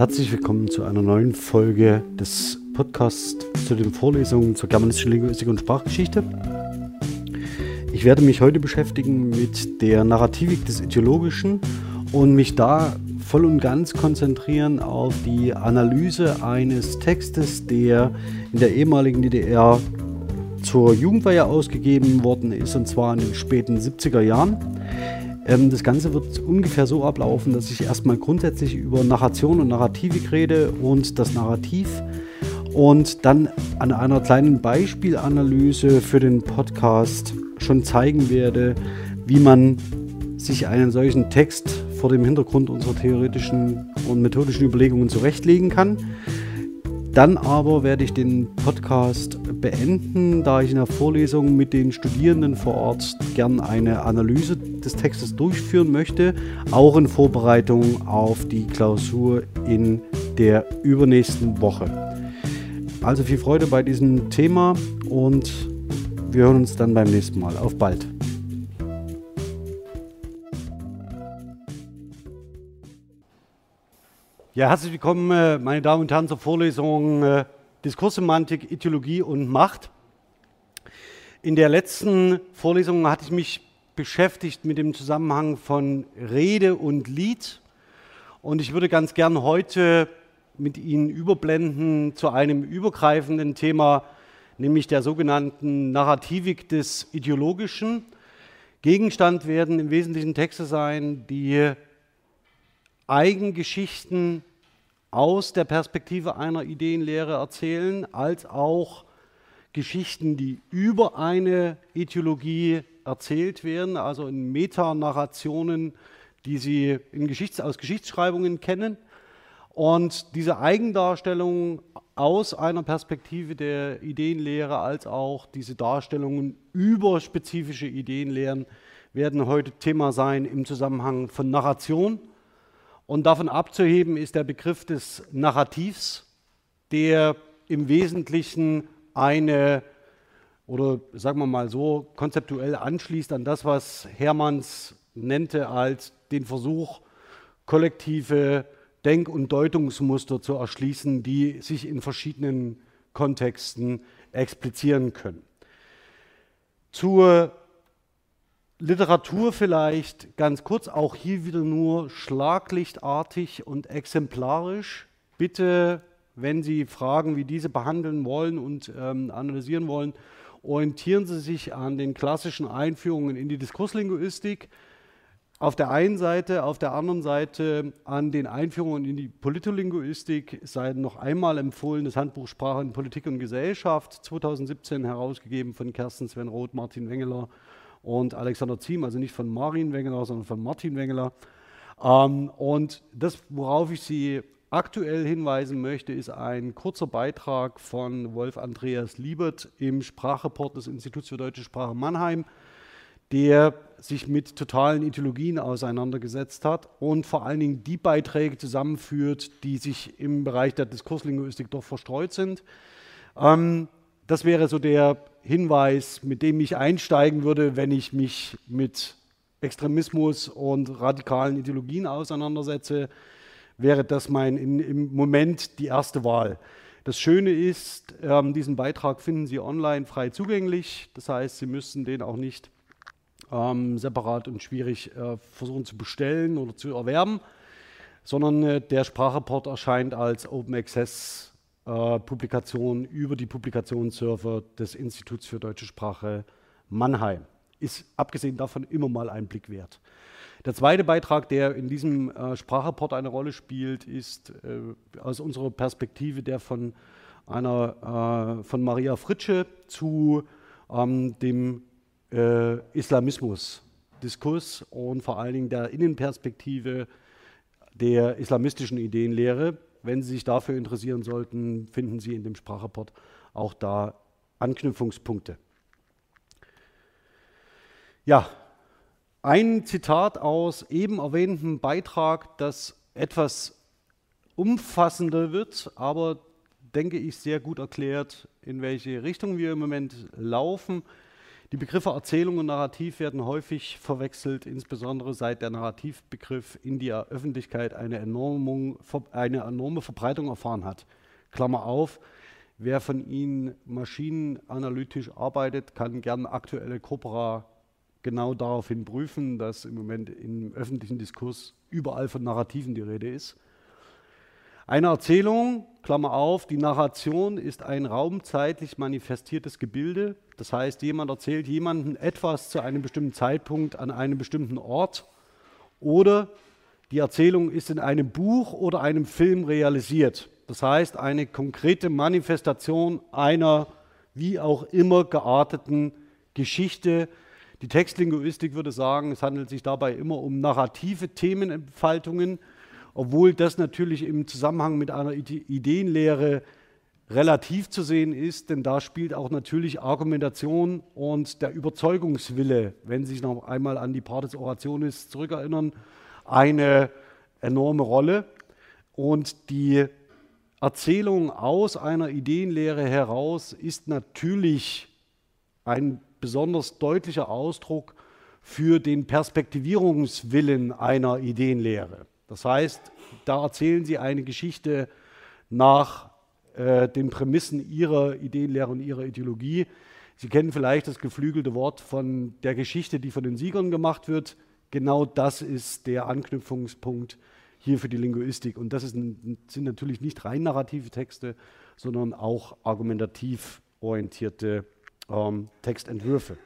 Herzlich willkommen zu einer neuen Folge des Podcasts zu den Vorlesungen zur germanistischen Linguistik und Sprachgeschichte. Ich werde mich heute beschäftigen mit der Narrativik des Ideologischen und mich da voll und ganz konzentrieren auf die Analyse eines Textes, der in der ehemaligen DDR zur Jugendweihe ausgegeben worden ist, und zwar in den späten 70er Jahren. Ähm, das Ganze wird ungefähr so ablaufen, dass ich erstmal grundsätzlich über Narration und Narrativik rede und das Narrativ und dann an einer kleinen Beispielanalyse für den Podcast schon zeigen werde, wie man sich einen solchen Text vor dem Hintergrund unserer theoretischen und methodischen Überlegungen zurechtlegen kann. Dann aber werde ich den Podcast beenden, da ich in der Vorlesung mit den Studierenden vor Ort gern eine Analyse des Textes durchführen möchte, auch in Vorbereitung auf die Klausur in der übernächsten Woche. Also viel Freude bei diesem Thema und wir hören uns dann beim nächsten Mal. Auf bald. Ja, herzlich willkommen, äh, meine Damen und Herren, zur Vorlesung äh, Diskurssemantik, Ideologie und Macht. In der letzten Vorlesung hatte ich mich beschäftigt mit dem Zusammenhang von Rede und Lied. Und ich würde ganz gern heute mit Ihnen überblenden zu einem übergreifenden Thema, nämlich der sogenannten Narrativik des Ideologischen. Gegenstand werden im Wesentlichen Texte sein, die Eigengeschichten aus der Perspektive einer Ideenlehre erzählen, als auch Geschichten, die über eine Ideologie erzählt werden, also in Metanarrationen, die Sie Geschichts aus Geschichtsschreibungen kennen. Und diese Eigendarstellung aus einer Perspektive der Ideenlehre als auch diese Darstellungen über spezifische Ideenlehren werden heute Thema sein im Zusammenhang von Narration und davon abzuheben ist der Begriff des Narrativs, der im Wesentlichen eine, oder sagen wir mal so, konzeptuell anschließt an das, was Hermanns nennte als den Versuch, kollektive Denk- und Deutungsmuster zu erschließen, die sich in verschiedenen Kontexten explizieren können. Zur Literatur vielleicht ganz kurz, auch hier wieder nur schlaglichtartig und exemplarisch. Bitte, wenn Sie Fragen wie diese behandeln wollen und ähm, analysieren wollen, orientieren Sie sich an den klassischen Einführungen in die Diskurslinguistik. Auf der einen Seite, auf der anderen Seite an den Einführungen in die Politolinguistik sei noch einmal empfohlen das Handbuch Sprache in Politik und Gesellschaft, 2017 herausgegeben von Kersten Sven Roth, Martin Wengeler und Alexander Ziem, also nicht von Marin Wengeler, sondern von Martin Wengeler. Ähm, und das, worauf ich Sie aktuell hinweisen möchte, ist ein kurzer Beitrag von Wolf Andreas Liebert im Sprachreport des Instituts für deutsche Sprache Mannheim, der sich mit totalen Ideologien auseinandergesetzt hat und vor allen Dingen die Beiträge zusammenführt, die sich im Bereich der Diskurslinguistik doch verstreut sind. Ähm, das wäre so der Hinweis, mit dem ich einsteigen würde, wenn ich mich mit Extremismus und radikalen Ideologien auseinandersetze, wäre das mein in, im Moment die erste Wahl. Das Schöne ist, ähm, diesen Beitrag finden Sie online frei zugänglich. Das heißt, Sie müssen den auch nicht ähm, separat und schwierig äh, versuchen zu bestellen oder zu erwerben, sondern äh, der Sprachreport erscheint als Open Access Publikation über die Publikationsserver des Instituts für deutsche Sprache Mannheim. Ist abgesehen davon immer mal ein Blick wert. Der zweite Beitrag, der in diesem äh, Sprachreport eine Rolle spielt, ist äh, aus unserer Perspektive der von einer äh, von Maria Fritsche zu ähm, dem äh, Islamismus-Diskurs und vor allen Dingen der Innenperspektive der islamistischen Ideenlehre. Wenn Sie sich dafür interessieren sollten, finden Sie in dem Sprachreport auch da Anknüpfungspunkte. Ja, ein Zitat aus eben erwähntem Beitrag, das etwas umfassender wird, aber denke ich sehr gut erklärt, in welche Richtung wir im Moment laufen. Die Begriffe Erzählung und Narrativ werden häufig verwechselt, insbesondere seit der Narrativbegriff in der Öffentlichkeit eine, enorme, eine enorme Verbreitung erfahren hat. Klammer auf, wer von Ihnen maschinenanalytisch arbeitet, kann gern aktuelle Corpora genau daraufhin prüfen, dass im Moment im öffentlichen Diskurs überall von Narrativen die Rede ist. Eine Erzählung, Klammer auf, die Narration ist ein raumzeitlich manifestiertes Gebilde. Das heißt, jemand erzählt jemandem etwas zu einem bestimmten Zeitpunkt an einem bestimmten Ort oder die Erzählung ist in einem Buch oder einem Film realisiert. Das heißt, eine konkrete Manifestation einer wie auch immer gearteten Geschichte. Die Textlinguistik würde sagen, es handelt sich dabei immer um narrative Themenentfaltungen obwohl das natürlich im Zusammenhang mit einer Ideenlehre relativ zu sehen ist, denn da spielt auch natürlich Argumentation und der Überzeugungswille, wenn Sie sich noch einmal an die Partes Orationis zurückerinnern, eine enorme Rolle. Und die Erzählung aus einer Ideenlehre heraus ist natürlich ein besonders deutlicher Ausdruck für den Perspektivierungswillen einer Ideenlehre. Das heißt, da erzählen sie eine Geschichte nach äh, den Prämissen ihrer Ideenlehre und ihrer Ideologie. Sie kennen vielleicht das geflügelte Wort von der Geschichte, die von den Siegern gemacht wird. Genau das ist der Anknüpfungspunkt hier für die Linguistik. Und das ist, sind natürlich nicht rein narrative Texte, sondern auch argumentativ orientierte ähm, Textentwürfe.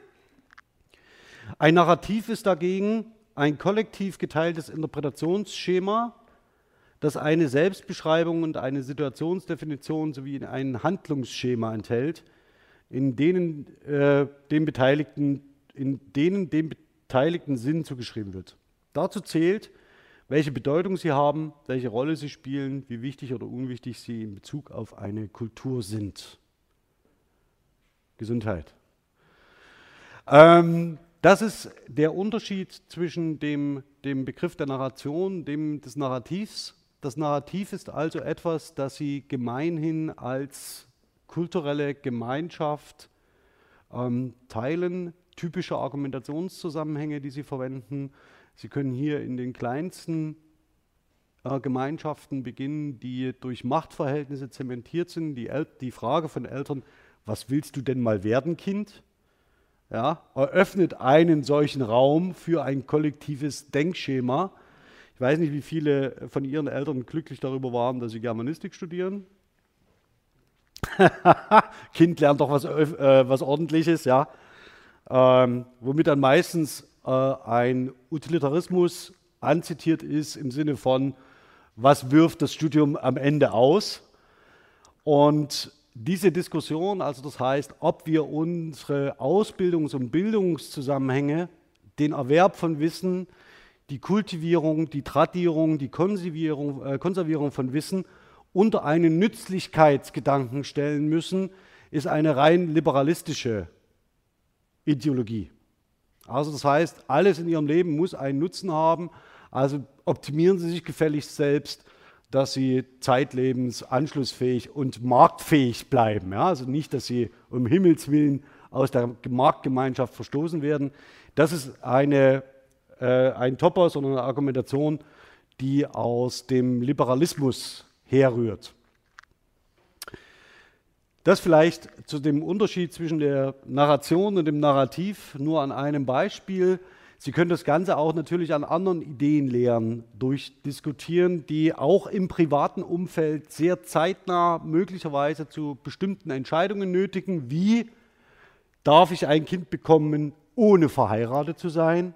Ein Narrativ ist dagegen ein kollektiv geteiltes Interpretationsschema, das eine Selbstbeschreibung und eine Situationsdefinition sowie ein Handlungsschema enthält, in denen, äh, dem Beteiligten, in denen dem Beteiligten Sinn zugeschrieben wird. Dazu zählt, welche Bedeutung sie haben, welche Rolle sie spielen, wie wichtig oder unwichtig sie in Bezug auf eine Kultur sind. Gesundheit. Ähm, das ist der Unterschied zwischen dem, dem Begriff der Narration, dem des Narrativs. Das Narrativ ist also etwas, das Sie gemeinhin als kulturelle Gemeinschaft ähm, teilen, typische Argumentationszusammenhänge, die Sie verwenden. Sie können hier in den kleinsten äh, Gemeinschaften beginnen, die durch Machtverhältnisse zementiert sind. Die, El die Frage von Eltern, was willst du denn mal werden, Kind? Ja, eröffnet einen solchen Raum für ein kollektives Denkschema. Ich weiß nicht, wie viele von Ihren Eltern glücklich darüber waren, dass sie Germanistik studieren. kind lernt doch was, äh, was Ordentliches, ja. Ähm, womit dann meistens äh, ein Utilitarismus anzitiert ist im Sinne von, was wirft das Studium am Ende aus? Und diese Diskussion, also das heißt, ob wir unsere Ausbildungs- und Bildungszusammenhänge, den Erwerb von Wissen, die Kultivierung, die Tradierung, die Konservierung, äh, Konservierung von Wissen unter einen Nützlichkeitsgedanken stellen müssen, ist eine rein liberalistische Ideologie. Also das heißt, alles in Ihrem Leben muss einen Nutzen haben, also optimieren Sie sich gefälligst selbst dass sie zeitlebens anschlussfähig und marktfähig bleiben. Ja? Also nicht, dass sie um Himmels Willen aus der Marktgemeinschaft verstoßen werden. Das ist eine, äh, ein Topper, sondern eine Argumentation, die aus dem Liberalismus herrührt. Das vielleicht zu dem Unterschied zwischen der Narration und dem Narrativ nur an einem Beispiel. Sie können das Ganze auch natürlich an anderen Ideenlehren durchdiskutieren, die auch im privaten Umfeld sehr zeitnah möglicherweise zu bestimmten Entscheidungen nötigen, wie darf ich ein Kind bekommen, ohne verheiratet zu sein?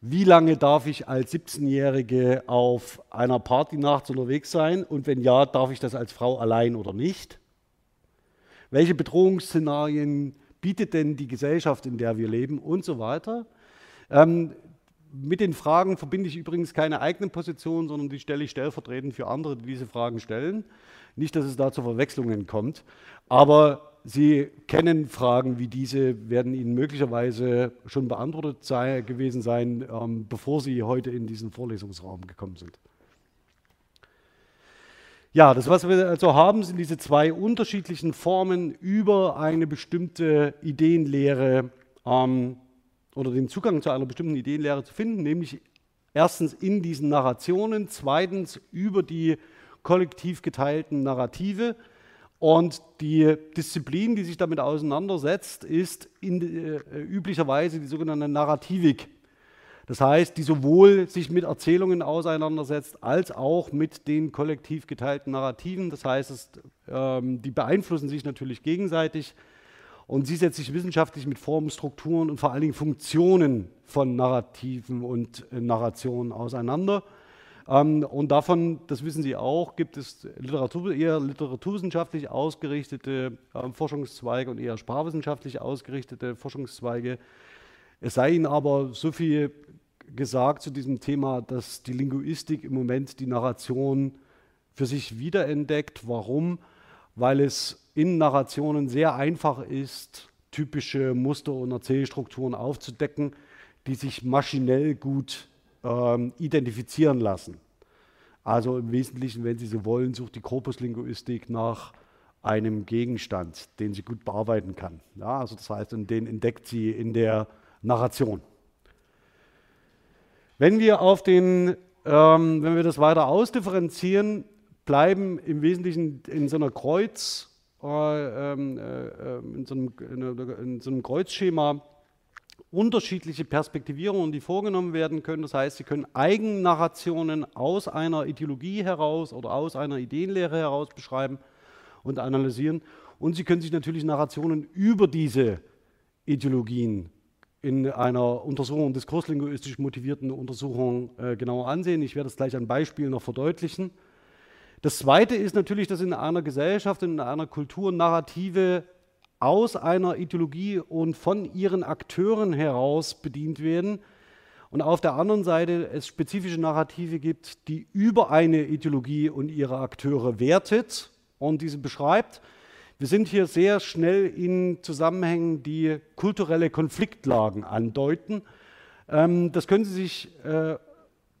Wie lange darf ich als 17-Jährige auf einer Party nachts unterwegs sein? Und wenn ja, darf ich das als Frau allein oder nicht? Welche Bedrohungsszenarien bietet denn die Gesellschaft, in der wir leben und so weiter? Ähm, mit den Fragen verbinde ich übrigens keine eigene Position, sondern die stelle ich stellvertretend für andere, die diese Fragen stellen. Nicht, dass es da zu Verwechslungen kommt, aber Sie kennen Fragen wie diese, werden Ihnen möglicherweise schon beantwortet sei, gewesen sein, ähm, bevor Sie heute in diesen Vorlesungsraum gekommen sind. Ja, das, was wir also haben, sind diese zwei unterschiedlichen Formen über eine bestimmte Ideenlehre ähm, oder den Zugang zu einer bestimmten Ideenlehre zu finden, nämlich erstens in diesen Narrationen, zweitens über die kollektiv geteilten Narrative. Und die Disziplin, die sich damit auseinandersetzt, ist in, äh, üblicherweise die sogenannte Narrativik. Das heißt, die sowohl sich mit Erzählungen auseinandersetzt, als auch mit den kollektiv geteilten Narrativen. Das heißt, es, ähm, die beeinflussen sich natürlich gegenseitig und sie setzt sich wissenschaftlich mit Formen, Strukturen und vor allen Dingen Funktionen von Narrativen und äh, Narrationen auseinander. Ähm, und davon, das wissen Sie auch, gibt es Literatur, eher literaturwissenschaftlich ausgerichtete äh, Forschungszweige und eher sprachwissenschaftlich ausgerichtete Forschungszweige. Es sei Ihnen aber so viel gesagt zu diesem Thema, dass die Linguistik im Moment die Narration für sich wiederentdeckt. Warum? Weil es in Narrationen sehr einfach ist, typische Muster und Erzählstrukturen aufzudecken, die sich maschinell gut ähm, identifizieren lassen. Also im Wesentlichen, wenn Sie so wollen, sucht die Korpuslinguistik nach einem Gegenstand, den sie gut bearbeiten kann. Ja, also das heißt, den entdeckt sie in der Narration. Wenn wir auf den, ähm, wenn wir das weiter ausdifferenzieren, bleiben im Wesentlichen in so einer Kreuz, in, so einem, in, so einem, Kreuzschema unterschiedliche Perspektivierungen, die vorgenommen werden können. Das heißt, Sie können Eigennarrationen aus einer Ideologie heraus oder aus einer Ideenlehre heraus beschreiben und analysieren. Und Sie können sich natürlich Narrationen über diese Ideologien in einer Untersuchung, diskurslinguistisch motivierten Untersuchung äh, genauer ansehen. Ich werde das gleich an Beispielen noch verdeutlichen. Das Zweite ist natürlich, dass in einer Gesellschaft, in einer Kultur Narrative aus einer Ideologie und von ihren Akteuren heraus bedient werden. Und auf der anderen Seite es spezifische Narrative gibt, die über eine Ideologie und ihre Akteure wertet und diese beschreibt. Wir sind hier sehr schnell in Zusammenhängen, die kulturelle Konfliktlagen andeuten. Ähm, das können Sie sich, äh,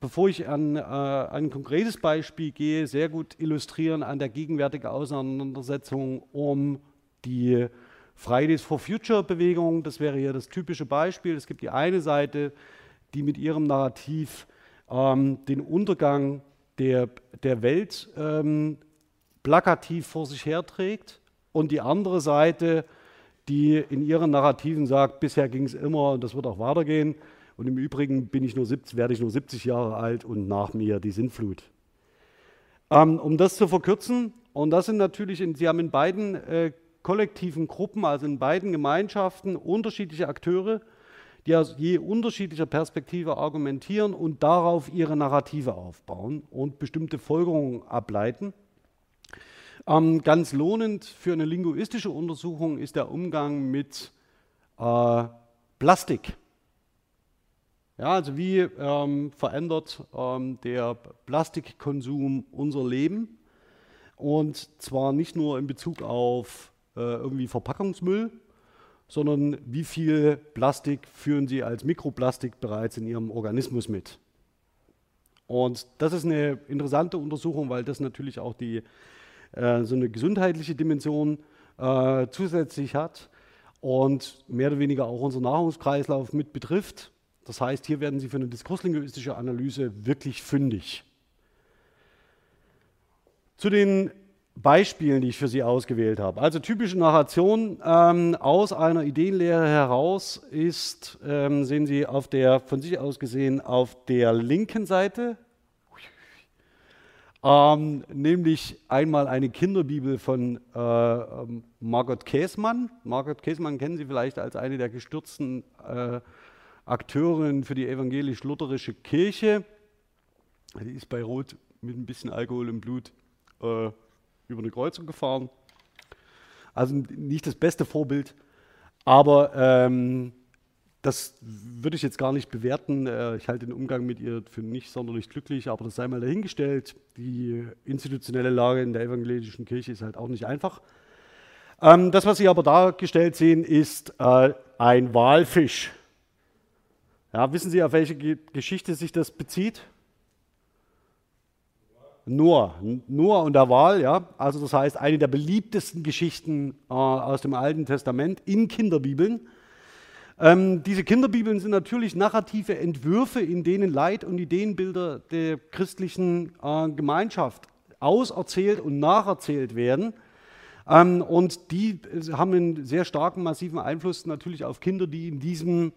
bevor ich an, äh, ein konkretes Beispiel gehe, sehr gut illustrieren an der gegenwärtigen Auseinandersetzung um die Fridays for Future Bewegung. Das wäre hier das typische Beispiel. Es gibt die eine Seite, die mit ihrem Narrativ ähm, den Untergang der, der Welt ähm, plakativ vor sich herträgt und die andere Seite, die in ihren Narrativen sagt, bisher ging es immer und das wird auch weitergehen. Und im Übrigen bin ich nur 70, werde ich nur 70 Jahre alt und nach mir die Sintflut. Ähm, um das zu verkürzen, und das sind natürlich, in, Sie haben in beiden äh, kollektiven Gruppen, also in beiden Gemeinschaften, unterschiedliche Akteure, die aus je unterschiedlicher Perspektive argumentieren und darauf ihre Narrative aufbauen und bestimmte Folgerungen ableiten. Ähm, ganz lohnend für eine linguistische Untersuchung ist der Umgang mit äh, Plastik. Ja, also wie ähm, verändert ähm, der Plastikkonsum unser Leben? Und zwar nicht nur in Bezug auf äh, irgendwie Verpackungsmüll, sondern wie viel Plastik führen Sie als Mikroplastik bereits in Ihrem Organismus mit? Und das ist eine interessante Untersuchung, weil das natürlich auch die äh, so eine gesundheitliche Dimension äh, zusätzlich hat und mehr oder weniger auch unseren Nahrungskreislauf mit betrifft. Das heißt, hier werden Sie für eine diskurslinguistische Analyse wirklich fündig. Zu den Beispielen, die ich für Sie ausgewählt habe. Also typische Narration ähm, aus einer Ideenlehre heraus ist, ähm, sehen Sie auf der, von sich aus gesehen, auf der linken Seite ähm, nämlich einmal eine Kinderbibel von äh, ähm, Margot Käßmann. Margot Käßmann kennen Sie vielleicht als eine der gestürzten äh, Akteurinnen für die evangelisch-lutherische Kirche. Die ist bei Rot mit ein bisschen Alkohol im Blut äh, über eine Kreuzung gefahren. Also nicht das beste Vorbild, aber ähm, das würde ich jetzt gar nicht bewerten. Äh, ich halte den Umgang mit ihr für nicht sonderlich glücklich, aber das sei mal dahingestellt. Die institutionelle Lage in der evangelischen Kirche ist halt auch nicht einfach. Ähm, das, was Sie aber dargestellt sehen, ist äh, ein Walfisch. Ja, wissen Sie, auf welche Geschichte sich das bezieht? Noah, Noah und der Wahl, ja, also das heißt eine der beliebtesten Geschichten äh, aus dem Alten Testament in Kinderbibeln. Ähm, diese Kinderbibeln sind natürlich narrative Entwürfe, in denen Leid- und Ideenbilder der christlichen äh, Gemeinschaft auserzählt und nacherzählt werden. Ähm, und die haben einen sehr starken, massiven Einfluss natürlich auf Kinder, die in diesem,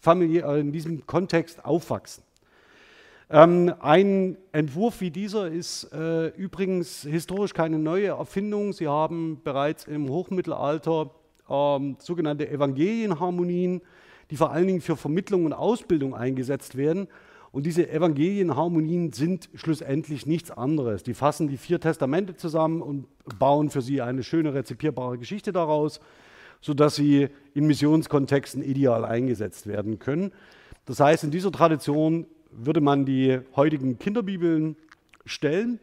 Familie, äh, in diesem Kontext aufwachsen. Ähm, ein Entwurf wie dieser ist äh, übrigens historisch keine neue Erfindung. Sie haben bereits im Hochmittelalter ähm, sogenannte Evangelienharmonien, die vor allen Dingen für Vermittlung und Ausbildung eingesetzt werden. Und diese Evangelienharmonien sind schlussendlich nichts anderes. Die fassen die vier Testamente zusammen und bauen für sie eine schöne rezipierbare Geschichte daraus, sodass sie in Missionskontexten ideal eingesetzt werden können. Das heißt, in dieser Tradition würde man die heutigen Kinderbibeln stellen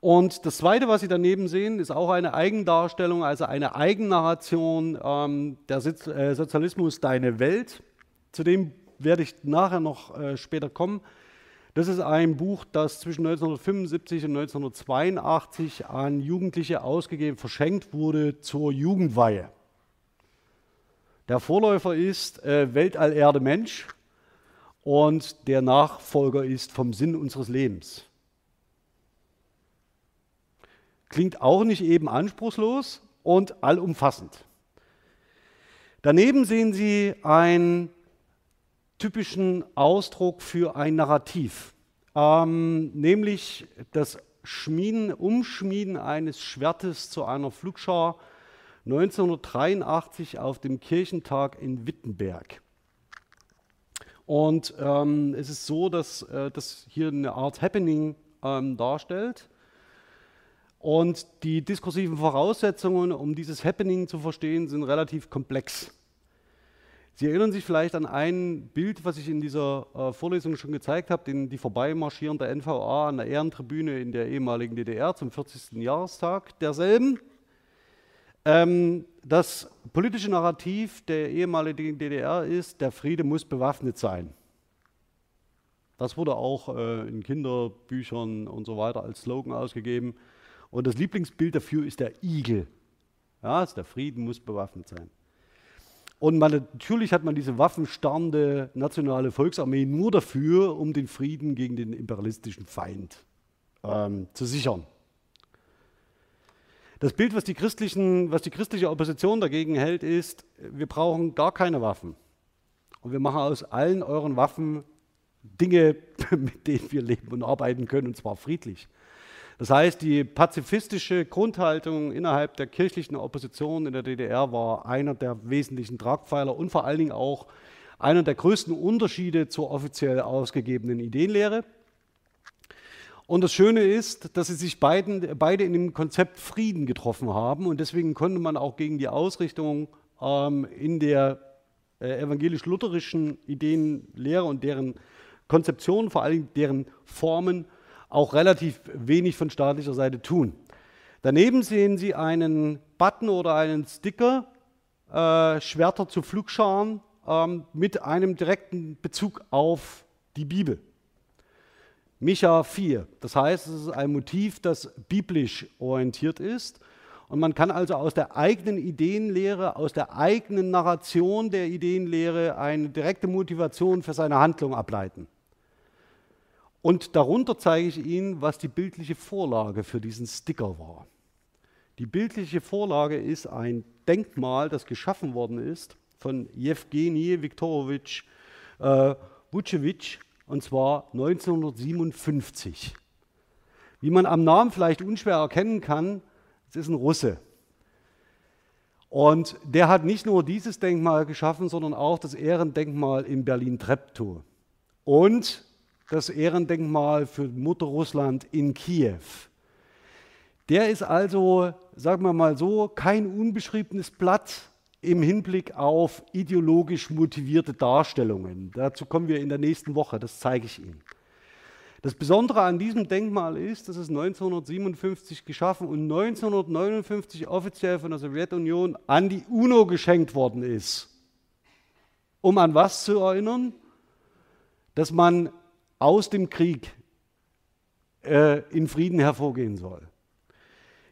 und das Zweite, was Sie daneben sehen, ist auch eine Eigendarstellung, also eine Eigennarration ähm, der Sozi äh, Sozialismus Deine Welt. Zu dem werde ich nachher noch äh, später kommen. Das ist ein Buch, das zwischen 1975 und 1982 an Jugendliche ausgegeben, verschenkt wurde zur Jugendweihe. Der Vorläufer ist äh, Weltall Erde Mensch und der Nachfolger ist vom Sinn unseres Lebens. Klingt auch nicht eben anspruchslos und allumfassend. Daneben sehen Sie einen typischen Ausdruck für ein Narrativ, ähm, nämlich das Schmieden, Umschmieden eines Schwertes zu einer Flugschar 1983 auf dem Kirchentag in Wittenberg. Und ähm, es ist so, dass äh, das hier eine Art Happening ähm, darstellt. Und die diskursiven Voraussetzungen, um dieses Happening zu verstehen, sind relativ komplex. Sie erinnern sich vielleicht an ein Bild, was ich in dieser äh, Vorlesung schon gezeigt habe, den, die vorbeimarschierende NVA an der Ehrentribüne in der ehemaligen DDR zum 40. Jahrestag derselben. Ähm, das politische Narrativ der ehemaligen DDR ist, der Friede muss bewaffnet sein. Das wurde auch äh, in Kinderbüchern und so weiter als Slogan ausgegeben. Und das Lieblingsbild dafür ist der Igel. Ja, also der Frieden muss bewaffnet sein. Und man, natürlich hat man diese waffenstarrende nationale Volksarmee nur dafür, um den Frieden gegen den imperialistischen Feind ähm, zu sichern. Das Bild, was die, was die christliche Opposition dagegen hält, ist, wir brauchen gar keine Waffen. Und wir machen aus allen euren Waffen Dinge, mit denen wir leben und arbeiten können, und zwar friedlich. Das heißt, die pazifistische Grundhaltung innerhalb der kirchlichen Opposition in der DDR war einer der wesentlichen Tragpfeiler und vor allen Dingen auch einer der größten Unterschiede zur offiziell ausgegebenen Ideenlehre. Und das Schöne ist, dass sie sich beiden, beide in dem Konzept Frieden getroffen haben und deswegen konnte man auch gegen die Ausrichtung ähm, in der äh, evangelisch-lutherischen Ideenlehre und deren Konzeption, vor allem deren Formen, auch relativ wenig von staatlicher Seite tun. Daneben sehen Sie einen Button oder einen Sticker, äh, Schwerter zu Flugscharen, ähm, mit einem direkten Bezug auf die Bibel. Micha 4. Das heißt, es ist ein Motiv, das biblisch orientiert ist. Und man kann also aus der eigenen Ideenlehre, aus der eigenen Narration der Ideenlehre eine direkte Motivation für seine Handlung ableiten. Und darunter zeige ich Ihnen, was die bildliche Vorlage für diesen Sticker war. Die bildliche Vorlage ist ein Denkmal, das geschaffen worden ist von Jewgeni Viktorowitsch äh, und zwar 1957. Wie man am Namen vielleicht unschwer erkennen kann, es ist ein Russe. Und der hat nicht nur dieses Denkmal geschaffen, sondern auch das Ehrendenkmal in Berlin-Treptow. Und das Ehrendenkmal für Mutter Russland in Kiew. Der ist also, sagen wir mal so, kein unbeschriebenes Blatt im Hinblick auf ideologisch motivierte Darstellungen. Dazu kommen wir in der nächsten Woche, das zeige ich Ihnen. Das Besondere an diesem Denkmal ist, dass es 1957 geschaffen und 1959 offiziell von der Sowjetunion an die UNO geschenkt worden ist. Um an was zu erinnern? Dass man aus dem Krieg äh, in Frieden hervorgehen soll.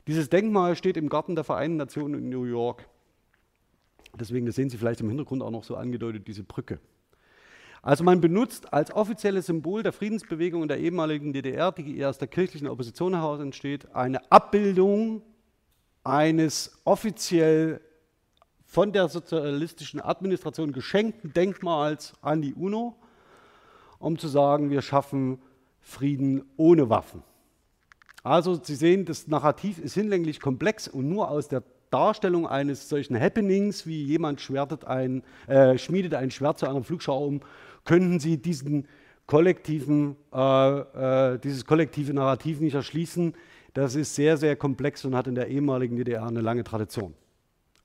Dieses Denkmal steht im Garten der Vereinten Nationen in New York. Deswegen, das sehen Sie vielleicht im Hintergrund auch noch so angedeutet, diese Brücke. Also man benutzt als offizielles Symbol der Friedensbewegung in der ehemaligen DDR, die aus der kirchlichen Opposition heraus entsteht, eine Abbildung eines offiziell von der sozialistischen Administration geschenkten Denkmals an die UNO, um zu sagen, wir schaffen Frieden ohne Waffen. Also Sie sehen, das Narrativ ist hinlänglich komplex und nur aus der Darstellung eines solchen Happenings, wie jemand ein, äh, schmiedet ein Schwert zu einer Flugschau um, könnten Sie diesen kollektiven, äh, äh, dieses kollektive Narrativ nicht erschließen. Das ist sehr, sehr komplex und hat in der ehemaligen DDR eine lange Tradition.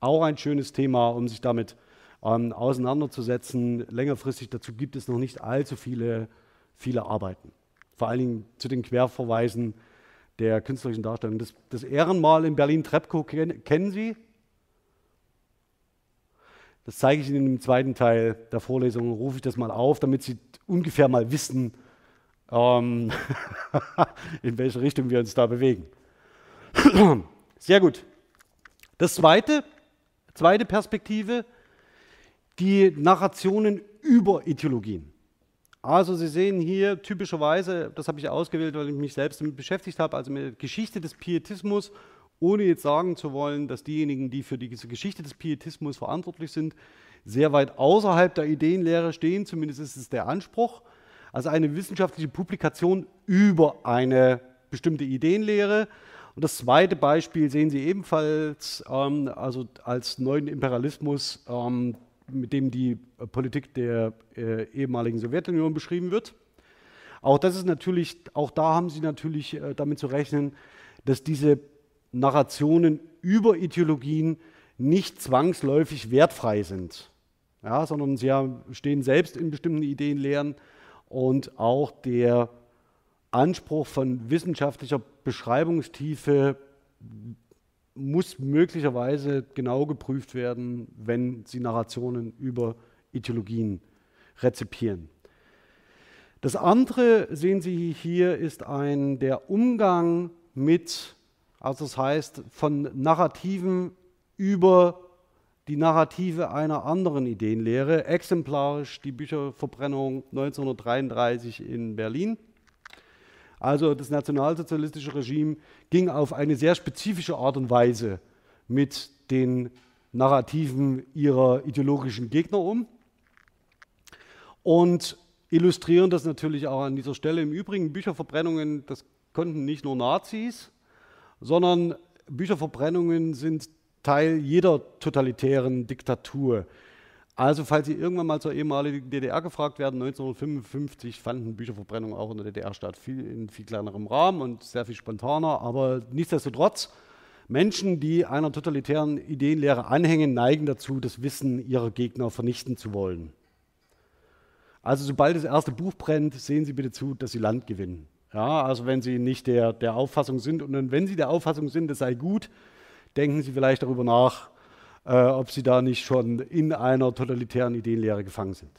Auch ein schönes Thema, um sich damit ähm, auseinanderzusetzen. Längerfristig dazu gibt es noch nicht allzu viele, viele Arbeiten. Vor allen Dingen zu den Querverweisen der künstlerischen Darstellung. Das, das Ehrenmal in Berlin-Trepkow kennen Sie? Das zeige ich Ihnen im zweiten Teil der Vorlesung, rufe ich das mal auf, damit Sie ungefähr mal wissen, ähm, in welche Richtung wir uns da bewegen. Sehr gut. Das zweite, zweite Perspektive, die Narrationen über Ideologien. Also Sie sehen hier typischerweise, das habe ich ausgewählt, weil ich mich selbst damit beschäftigt habe, also mit der Geschichte des Pietismus, ohne jetzt sagen zu wollen, dass diejenigen, die für diese Geschichte des Pietismus verantwortlich sind, sehr weit außerhalb der Ideenlehre stehen, zumindest ist es der Anspruch. Also eine wissenschaftliche Publikation über eine bestimmte Ideenlehre. Und das zweite Beispiel sehen Sie ebenfalls ähm, also als neuen Imperialismus ähm, mit dem die äh, Politik der äh, ehemaligen Sowjetunion beschrieben wird. Auch das ist natürlich, auch da haben Sie natürlich äh, damit zu rechnen, dass diese Narrationen über Ideologien nicht zwangsläufig wertfrei sind, ja, sondern sie haben, stehen selbst in bestimmten Ideenlehren und auch der Anspruch von wissenschaftlicher Beschreibungstiefe muss möglicherweise genau geprüft werden, wenn Sie Narrationen über Ideologien rezipieren. Das andere, sehen Sie hier, ist ein, der Umgang mit, also das heißt, von Narrativen über die Narrative einer anderen Ideenlehre, exemplarisch die Bücherverbrennung 1933 in Berlin also das nationalsozialistische Regime ging auf eine sehr spezifische Art und Weise mit den Narrativen ihrer ideologischen Gegner um und illustrieren das natürlich auch an dieser Stelle. Im Übrigen Bücherverbrennungen, das konnten nicht nur Nazis, sondern Bücherverbrennungen sind Teil jeder totalitären Diktatur. Also, falls Sie irgendwann mal zur ehemaligen DDR gefragt werden, 1955 fanden Bücherverbrennungen auch in der DDR statt, viel, in viel kleinerem Rahmen und sehr viel spontaner, aber nichtsdestotrotz, Menschen, die einer totalitären Ideenlehre anhängen, neigen dazu, das Wissen ihrer Gegner vernichten zu wollen. Also, sobald das erste Buch brennt, sehen Sie bitte zu, dass Sie Land gewinnen. Ja, also, wenn Sie nicht der, der Auffassung sind und wenn Sie der Auffassung sind, es sei gut, denken Sie vielleicht darüber nach, äh, ob sie da nicht schon in einer totalitären Ideenlehre gefangen sind.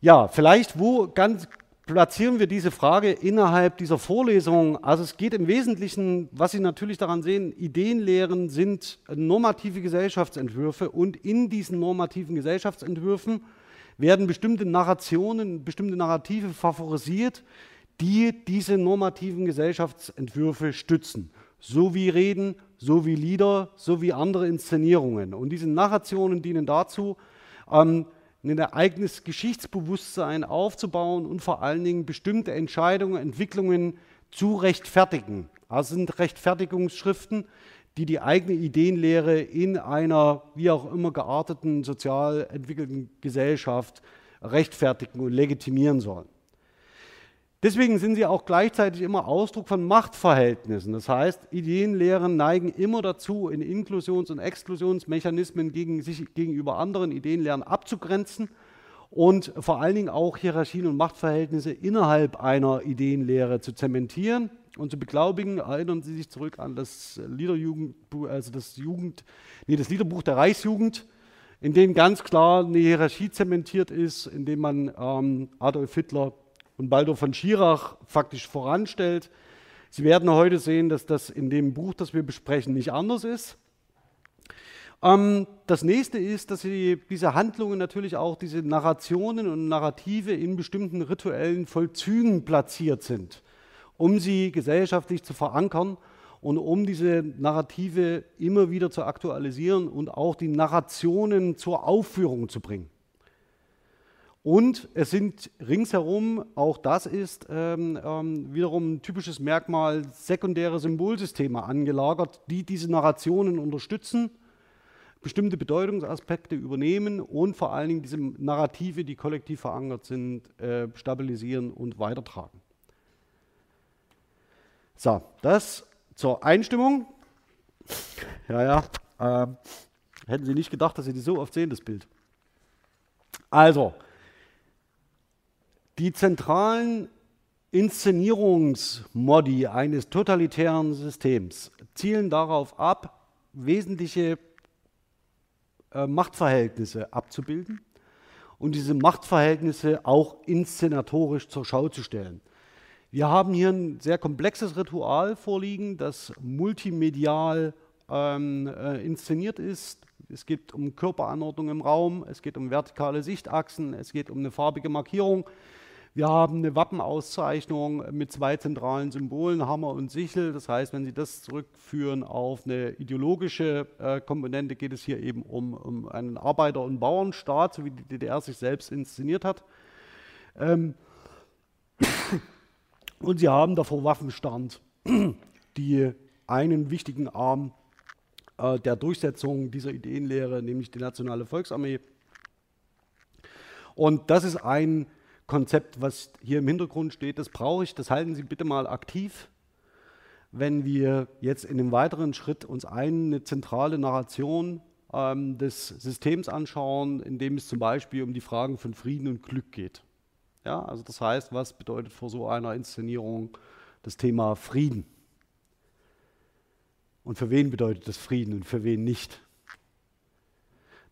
Ja, vielleicht, wo ganz platzieren wir diese Frage innerhalb dieser Vorlesung? Also es geht im Wesentlichen, was Sie natürlich daran sehen, Ideenlehren sind normative Gesellschaftsentwürfe und in diesen normativen Gesellschaftsentwürfen werden bestimmte Narrationen, bestimmte Narrative favorisiert, die diese normativen Gesellschaftsentwürfe stützen so wie Reden, so wie Lieder, so wie andere Inszenierungen. Und diese Narrationen dienen dazu, ähm, ein eigenes Geschichtsbewusstsein aufzubauen und vor allen Dingen bestimmte Entscheidungen, Entwicklungen zu rechtfertigen. Also sind Rechtfertigungsschriften, die die eigene Ideenlehre in einer wie auch immer gearteten, sozial entwickelten Gesellschaft rechtfertigen und legitimieren sollen. Deswegen sind sie auch gleichzeitig immer Ausdruck von Machtverhältnissen. Das heißt, Ideenlehren neigen immer dazu, in Inklusions- und Exklusionsmechanismen gegen sich gegenüber anderen Ideenlehren abzugrenzen und vor allen Dingen auch Hierarchien und Machtverhältnisse innerhalb einer Ideenlehre zu zementieren und zu beglaubigen. Erinnern Sie sich zurück an das also das Jugend, nee, das Liederbuch der Reichsjugend, in dem ganz klar eine Hierarchie zementiert ist, in dem man ähm, Adolf Hitler und Baldur von Schirach faktisch voranstellt. Sie werden heute sehen, dass das in dem Buch, das wir besprechen, nicht anders ist. Ähm, das nächste ist, dass sie diese Handlungen natürlich auch, diese Narrationen und Narrative in bestimmten rituellen Vollzügen platziert sind, um sie gesellschaftlich zu verankern und um diese Narrative immer wieder zu aktualisieren und auch die Narrationen zur Aufführung zu bringen. Und es sind ringsherum, auch das ist ähm, ähm, wiederum ein typisches Merkmal, sekundäre Symbolsysteme angelagert, die diese Narrationen unterstützen, bestimmte Bedeutungsaspekte übernehmen und vor allen Dingen diese Narrative, die kollektiv verankert sind, äh, stabilisieren und weitertragen. So, das zur Einstimmung. Ja, ja, äh, hätten Sie nicht gedacht, dass Sie das so oft sehen, das Bild. Also, die zentralen Inszenierungsmodi eines totalitären Systems zielen darauf ab, wesentliche äh, Machtverhältnisse abzubilden und diese Machtverhältnisse auch inszenatorisch zur Schau zu stellen. Wir haben hier ein sehr komplexes Ritual vorliegen, das multimedial ähm, äh, inszeniert ist. Es geht um Körperanordnung im Raum, es geht um vertikale Sichtachsen, es geht um eine farbige Markierung, wir haben eine Wappenauszeichnung mit zwei zentralen Symbolen, Hammer und Sichel. Das heißt, wenn Sie das zurückführen auf eine ideologische äh, Komponente, geht es hier eben um, um, einen Arbeiter- und Bauernstaat, so wie die DDR sich selbst inszeniert hat. Ähm und Sie haben davor Waffenstand, die einen wichtigen Arm äh, der Durchsetzung dieser Ideenlehre, nämlich die Nationale Volksarmee. Und das ist ein Konzept, was hier im Hintergrund steht, das brauche ich, das halten Sie bitte mal aktiv. Wenn wir jetzt in einem weiteren Schritt uns eine zentrale Narration ähm, des Systems anschauen, in dem es zum Beispiel um die Fragen von Frieden und Glück geht. Ja, also das heißt, was bedeutet vor so einer Inszenierung das Thema Frieden? Und für wen bedeutet das Frieden und für wen nicht?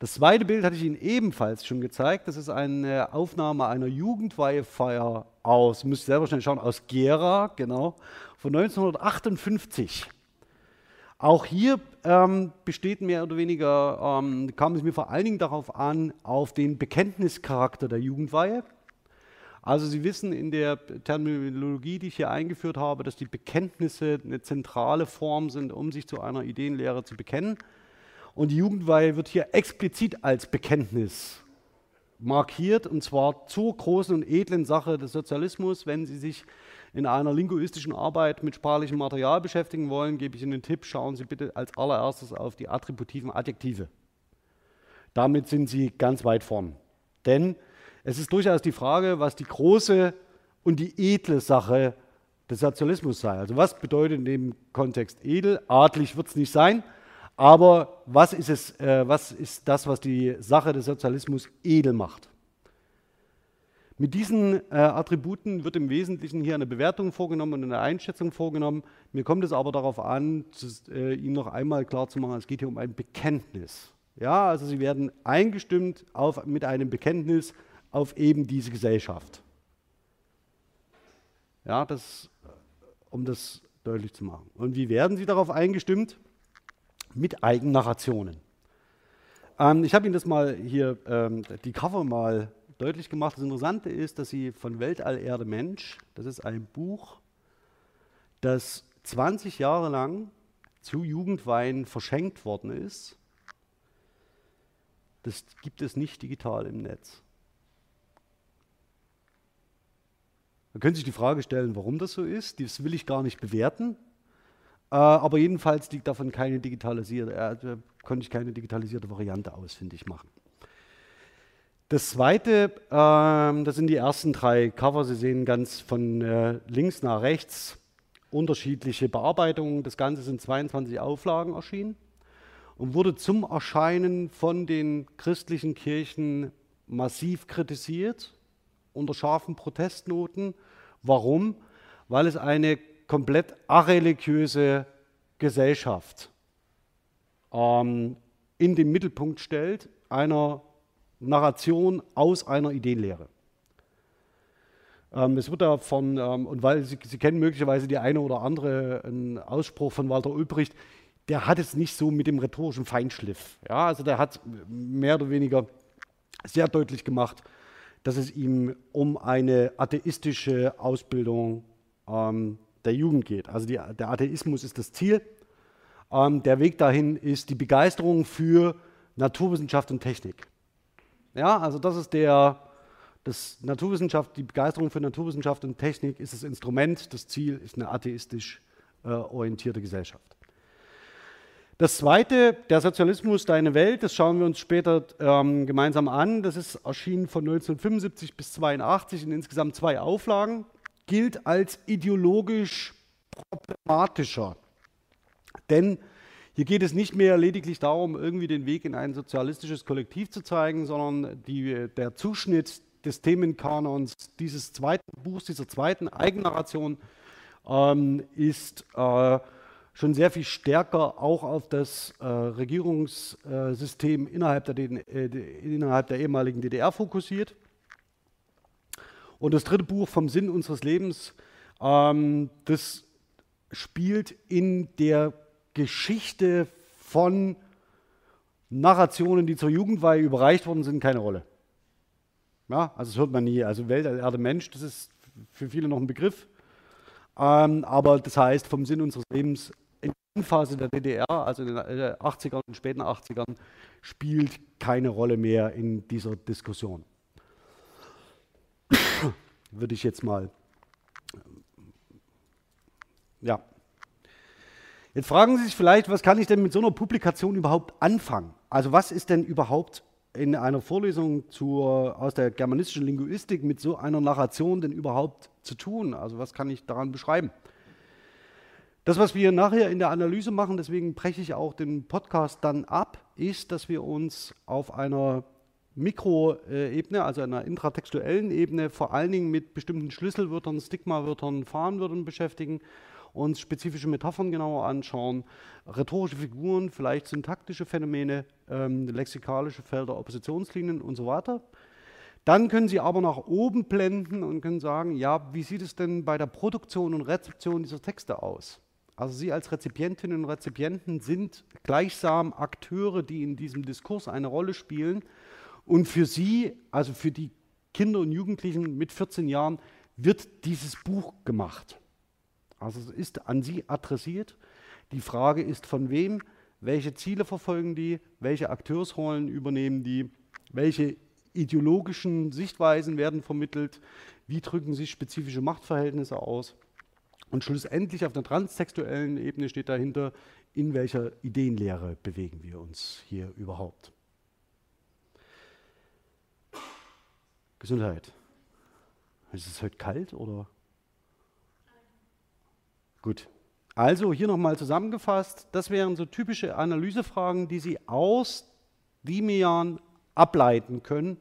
Das zweite Bild hatte ich Ihnen ebenfalls schon gezeigt. Das ist eine Aufnahme einer Jugendweihefeier aus, müsst ihr selber schnell schauen, aus Gera, genau, von 1958. Auch hier ähm, besteht mehr oder weniger, ähm, kam es mir vor allen Dingen darauf an, auf den Bekenntnischarakter der Jugendweihe. Also Sie wissen in der Terminologie, die ich hier eingeführt habe, dass die Bekenntnisse eine zentrale Form sind, um sich zu einer Ideenlehre zu bekennen. Und die Jugendweihe wird hier explizit als Bekenntnis markiert, und zwar zur großen und edlen Sache des Sozialismus. Wenn Sie sich in einer linguistischen Arbeit mit sprachlichem Material beschäftigen wollen, gebe ich Ihnen den Tipp, schauen Sie bitte als allererstes auf die attributiven Adjektive. Damit sind Sie ganz weit vorn. Denn es ist durchaus die Frage, was die große und die edle Sache des Sozialismus sei. Also was bedeutet in dem Kontext edel? Adlig wird es nicht sein, aber was ist, es, äh, was ist das, was die Sache des Sozialismus edel macht? Mit diesen äh, Attributen wird im Wesentlichen hier eine Bewertung vorgenommen und eine Einschätzung vorgenommen. Mir kommt es aber darauf an, zu, äh, Ihnen noch einmal klarzumachen, es geht hier um ein Bekenntnis. Ja, also Sie werden eingestimmt auf, mit einem Bekenntnis auf eben diese Gesellschaft. Ja, das, um das deutlich zu machen. Und wie werden Sie darauf eingestimmt? Mit Eigennarrationen. Ähm, ich habe Ihnen das mal hier, ähm, die Cover mal deutlich gemacht. Das Interessante ist, dass Sie von Weltall Erde Mensch, das ist ein Buch, das 20 Jahre lang zu Jugendwein verschenkt worden ist. Das gibt es nicht digital im Netz. Man könnte sich die Frage stellen, warum das so ist. Das will ich gar nicht bewerten. Äh, aber jedenfalls liegt davon keine digitalisierte, äh, konnte ich keine digitalisierte Variante ausfindig machen. Das zweite, äh, das sind die ersten drei Cover. Sie sehen ganz von äh, links nach rechts unterschiedliche Bearbeitungen. Das Ganze sind 22 Auflagen erschienen und wurde zum Erscheinen von den christlichen Kirchen massiv kritisiert, unter scharfen Protestnoten. Warum? Weil es eine komplett areligiöse Gesellschaft ähm, in den Mittelpunkt stellt, einer Narration aus einer Ideenlehre. Ähm, es wird da von, ähm, und weil Sie, Sie kennen möglicherweise die eine oder andere, einen Ausspruch von Walter Ulbricht, der hat es nicht so mit dem rhetorischen Feinschliff. Ja, also der hat mehr oder weniger sehr deutlich gemacht, dass es ihm um eine atheistische Ausbildung ähm, der Jugend geht. Also die, der Atheismus ist das Ziel. Ähm, der Weg dahin ist die Begeisterung für Naturwissenschaft und Technik. Ja, also das ist der, das Naturwissenschaft, die Begeisterung für Naturwissenschaft und Technik ist das Instrument, das Ziel ist eine atheistisch äh, orientierte Gesellschaft. Das zweite, der Sozialismus, deine Welt, das schauen wir uns später ähm, gemeinsam an. Das ist erschienen von 1975 bis 1982 in insgesamt zwei Auflagen, gilt als ideologisch problematischer. Denn hier geht es nicht mehr lediglich darum, irgendwie den Weg in ein sozialistisches Kollektiv zu zeigen, sondern die, der Zuschnitt des Themenkanons dieses zweiten Buchs, dieser zweiten Eigennarration, ähm, ist äh, schon sehr viel stärker auch auf das äh, Regierungssystem innerhalb der, äh, innerhalb der ehemaligen DDR fokussiert. Und das dritte Buch vom Sinn unseres Lebens, ähm, das spielt in der Geschichte von Narrationen, die zur Jugendweihe überreicht worden sind, keine Rolle. Ja, also das hört man nie. Also Welt, Erde, Mensch, das ist für viele noch ein Begriff. Ähm, aber das heißt, vom Sinn unseres Lebens in der Phase der DDR, also in den 80ern und späten 80ern, spielt keine Rolle mehr in dieser Diskussion. Würde ich jetzt mal. Ja. Jetzt fragen Sie sich vielleicht, was kann ich denn mit so einer Publikation überhaupt anfangen? Also was ist denn überhaupt in einer Vorlesung zur, aus der germanistischen Linguistik mit so einer Narration denn überhaupt zu tun? Also was kann ich daran beschreiben? Das, was wir nachher in der Analyse machen, deswegen breche ich auch den Podcast dann ab, ist, dass wir uns auf einer Mikroebene, also einer intratextuellen Ebene, vor allen Dingen mit bestimmten Schlüsselwörtern, Stigmawörtern, Fahnenwörtern beschäftigen uns spezifische Metaphern genauer anschauen, rhetorische Figuren, vielleicht syntaktische Phänomene, ähm, lexikalische Felder, Oppositionslinien und so weiter. Dann können Sie aber nach oben blenden und können sagen, ja, wie sieht es denn bei der Produktion und Rezeption dieser Texte aus? Also Sie als Rezipientinnen und Rezipienten sind gleichsam Akteure, die in diesem Diskurs eine Rolle spielen. Und für Sie, also für die Kinder und Jugendlichen mit 14 Jahren, wird dieses Buch gemacht. Also es ist an sie adressiert. Die Frage ist von wem, welche Ziele verfolgen die, welche Akteursrollen übernehmen die, welche ideologischen Sichtweisen werden vermittelt, wie drücken sich spezifische Machtverhältnisse aus. Und schlussendlich auf der transtextuellen Ebene steht dahinter, in welcher Ideenlehre bewegen wir uns hier überhaupt. Gesundheit. Ist es heute kalt oder? Gut. Also hier nochmal zusammengefasst, das wären so typische Analysefragen, die Sie aus Dimian ableiten können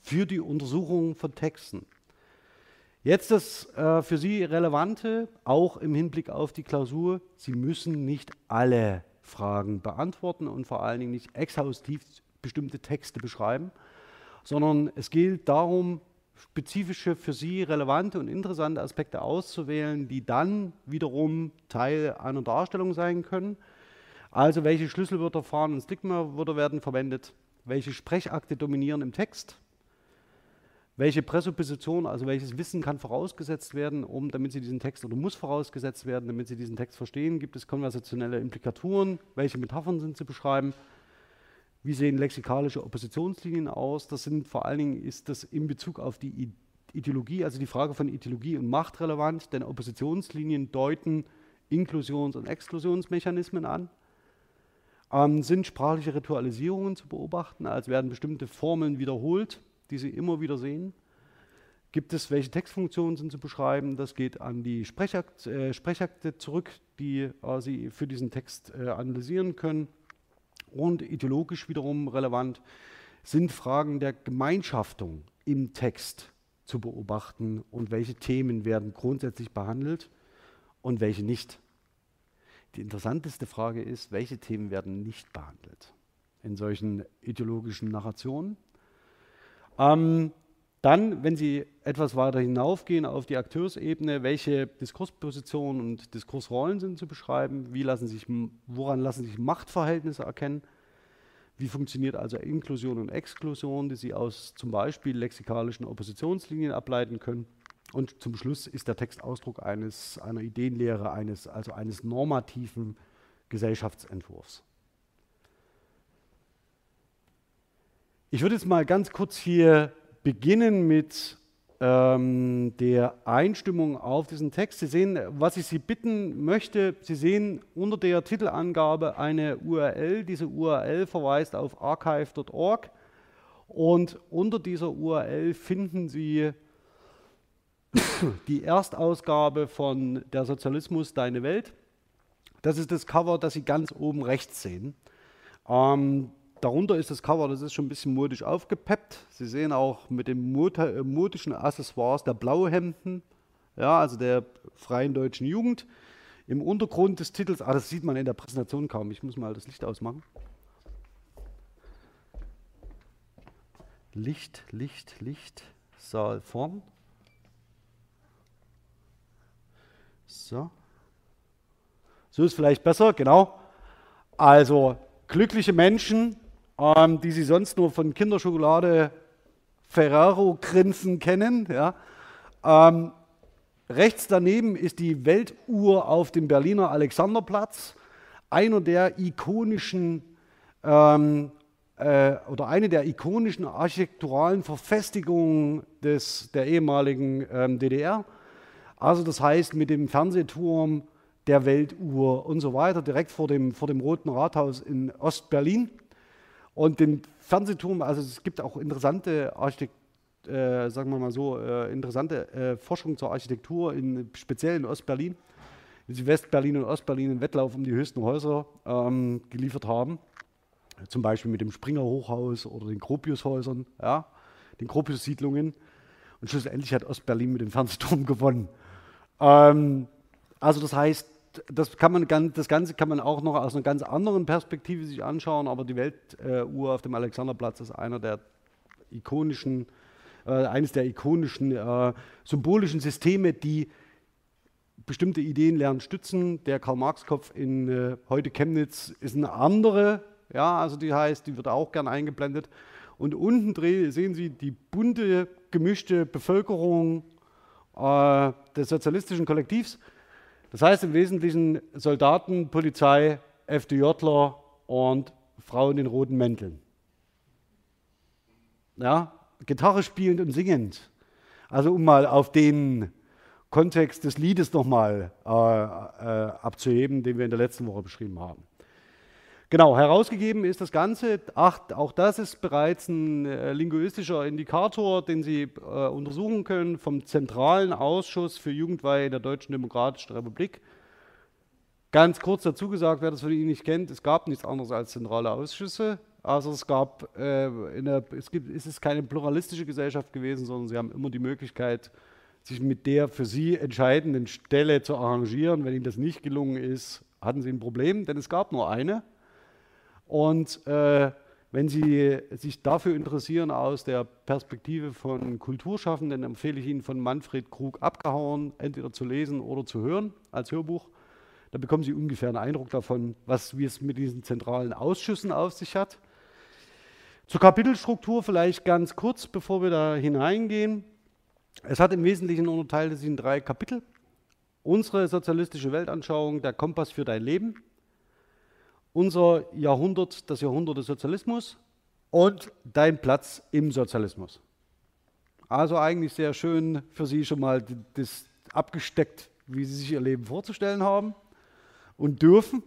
für die Untersuchung von Texten. Jetzt das äh, für Sie Relevante, auch im Hinblick auf die Klausur, Sie müssen nicht alle Fragen beantworten und vor allen Dingen nicht exhaustiv bestimmte Texte beschreiben, sondern es gilt darum, spezifische, für Sie relevante und interessante Aspekte auszuwählen, die dann wiederum Teil einer Darstellung sein können. Also welche Schlüsselwörter, Fahnen und Stigmawörter werden verwendet, welche Sprechakte dominieren im Text, welche Präsupposition, also welches Wissen kann vorausgesetzt werden, um, damit Sie diesen Text oder muss vorausgesetzt werden, damit Sie diesen Text verstehen, gibt es konversationelle Implikaturen, welche Metaphern sind zu beschreiben, wie sehen lexikalische Oppositionslinien aus? Das sind vor allen Dingen ist das in Bezug auf die Ideologie, also die Frage von Ideologie und Macht relevant, denn Oppositionslinien deuten Inklusions- und Exklusionsmechanismen an. Ähm, sind sprachliche Ritualisierungen zu beobachten, als werden bestimmte Formeln wiederholt, die Sie immer wieder sehen. Gibt es, welche Textfunktionen sind zu beschreiben? Das geht an die Sprechakt, äh, Sprechakte zurück, die äh, Sie für diesen Text äh, analysieren können. Und ideologisch wiederum relevant sind Fragen der Gemeinschaftung im Text zu beobachten und welche Themen werden grundsätzlich behandelt und welche nicht. Die interessanteste Frage ist, welche Themen werden nicht behandelt in solchen ideologischen Narrationen. Ähm, Dann, wenn Sie etwas weiter hinaufgehen auf die Akteursebene, welche Diskurspositionen und Diskursrollen sind zu beschreiben, wie lassen sich, woran lassen sich Machtverhältnisse erkennen, wie funktioniert also Inklusion und Exklusion, die Sie aus zum Beispiel lexikalischen Oppositionslinien ableiten können. Und zum Schluss ist der Text Ausdruck eines, einer Ideenlehre, eines, also eines normativen Gesellschaftsentwurfs. Ich würde jetzt mal ganz kurz hier beginnen mit ähm, der Einstimmung auf diesen Text. Sie sehen, was ich Sie bitten möchte, Sie sehen unter der Titelangabe eine URL. Diese URL verweist auf archive.org und unter dieser URL finden Sie die Erstausgabe von Der Sozialismus, deine Welt. Das ist das Cover, das Sie ganz oben rechts sehen. Ähm, darunter ist das Cover, das ist schon ein bisschen modisch aufgepeppt. Sie sehen auch mit den äh, modischen Accessoires der Blauhemden, ja, also der Freien Deutschen Jugend. Im Untergrund des Titels, ah, das sieht man in der Präsentation kaum, ich muss mal das Licht ausmachen. Licht, Licht, Licht, Saal vorn. So. So ist vielleicht besser, genau. Also glückliche Menschen, ähm, die Sie sonst nur von Kinderschokolade Ferraro-Grinsen kennen. Ja. Ähm, rechts daneben ist die Weltuhr auf dem Berliner Alexanderplatz, einer der ikonischen ähm, äh, oder eine der ikonischen architekturalen Verfestigungen des, der ehemaligen ähm, DDR. Also das heißt mit dem Fernsehturm der Weltuhr und so weiter, direkt vor dem, vor dem Roten Rathaus in Ostberlin. Und den Fernsehturm, also es gibt auch interessante Architektur, äh, sagen wir mal so, äh, interessante äh, Forschung zur Architektur, in, speziell in Ostberlin, Westberlin und Ostberlin einen Wettlauf um die höchsten Häuser ähm, geliefert haben. Zum Beispiel mit dem Springer Hochhaus oder den Gropiushäusern, ja, den Gropius-Siedlungen. Und schlussendlich hat Ostberlin mit dem Fernsehturm gewonnen. Ähm, also das heißt, das, kann man, das Ganze kann man auch noch aus einer ganz anderen Perspektive sich anschauen, aber die Weltuhr auf dem Alexanderplatz ist einer der ikonischen, äh, eines der ikonischen äh, symbolischen Systeme, die bestimmte Ideen lernen stützen. Der Karl-Marx-Kopf in äh, heute Chemnitz ist eine andere, ja, also die heißt, die wird auch gern eingeblendet. Und unten sehen Sie die bunte, gemischte Bevölkerung äh, des sozialistischen Kollektivs. Das heißt im Wesentlichen Soldaten, Polizei, FDJler und Frauen in roten Mänteln. Ja, Gitarre spielend und singend. Also um mal auf den Kontext des Liedes nochmal äh, äh, abzuheben, den wir in der letzten Woche beschrieben haben. Genau, herausgegeben ist das Ganze. Ach, auch das ist bereits ein äh, linguistischer Indikator, den Sie äh, untersuchen können vom Zentralen Ausschuss für Jugendweihe der Deutschen Demokratischen Republik. Ganz kurz dazu gesagt, wer das von Ihnen nicht kennt, es gab nichts anderes als zentrale Ausschüsse. Also es gab, äh, der, es, gibt, es ist keine pluralistische Gesellschaft gewesen, sondern Sie haben immer die Möglichkeit, sich mit der für Sie entscheidenden Stelle zu arrangieren. Wenn Ihnen das nicht gelungen ist, hatten Sie ein Problem, denn es gab nur eine. Und äh, wenn Sie sich dafür interessieren aus der Perspektive von Kulturschaffenden, empfehle ich Ihnen von Manfred Krug abgehauen, entweder zu lesen oder zu hören als Hörbuch. Da bekommen Sie ungefähr einen Eindruck davon, was, wie es mit diesen zentralen Ausschüssen auf sich hat. Zur Kapitelstruktur vielleicht ganz kurz, bevor wir da hineingehen. Es hat im Wesentlichen unterteilt sich in drei Kapitel. Unsere sozialistische Weltanschauung, der Kompass für dein Leben unser Jahrhundert, das Jahrhundert des Sozialismus und dein Platz im Sozialismus. Also eigentlich sehr schön für Sie schon mal das abgesteckt, wie Sie sich Ihr Leben vorzustellen haben und dürfen.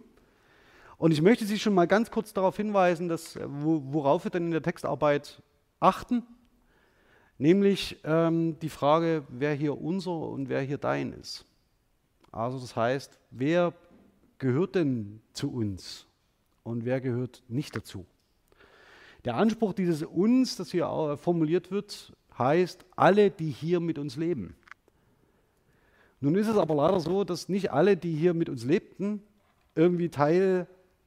Und ich möchte Sie schon mal ganz kurz darauf hinweisen, dass, worauf wir denn in der Textarbeit achten, nämlich ähm, die Frage, wer hier unser und wer hier dein ist. Also das heißt, wer gehört denn zu uns? Und wer gehört nicht dazu. Der Anspruch dieses uns, das hier formuliert wird, heißt alle, die hier mit uns leben. Nun ist es aber leider so, dass nicht alle, die hier mit uns lebten, irgendwie Teil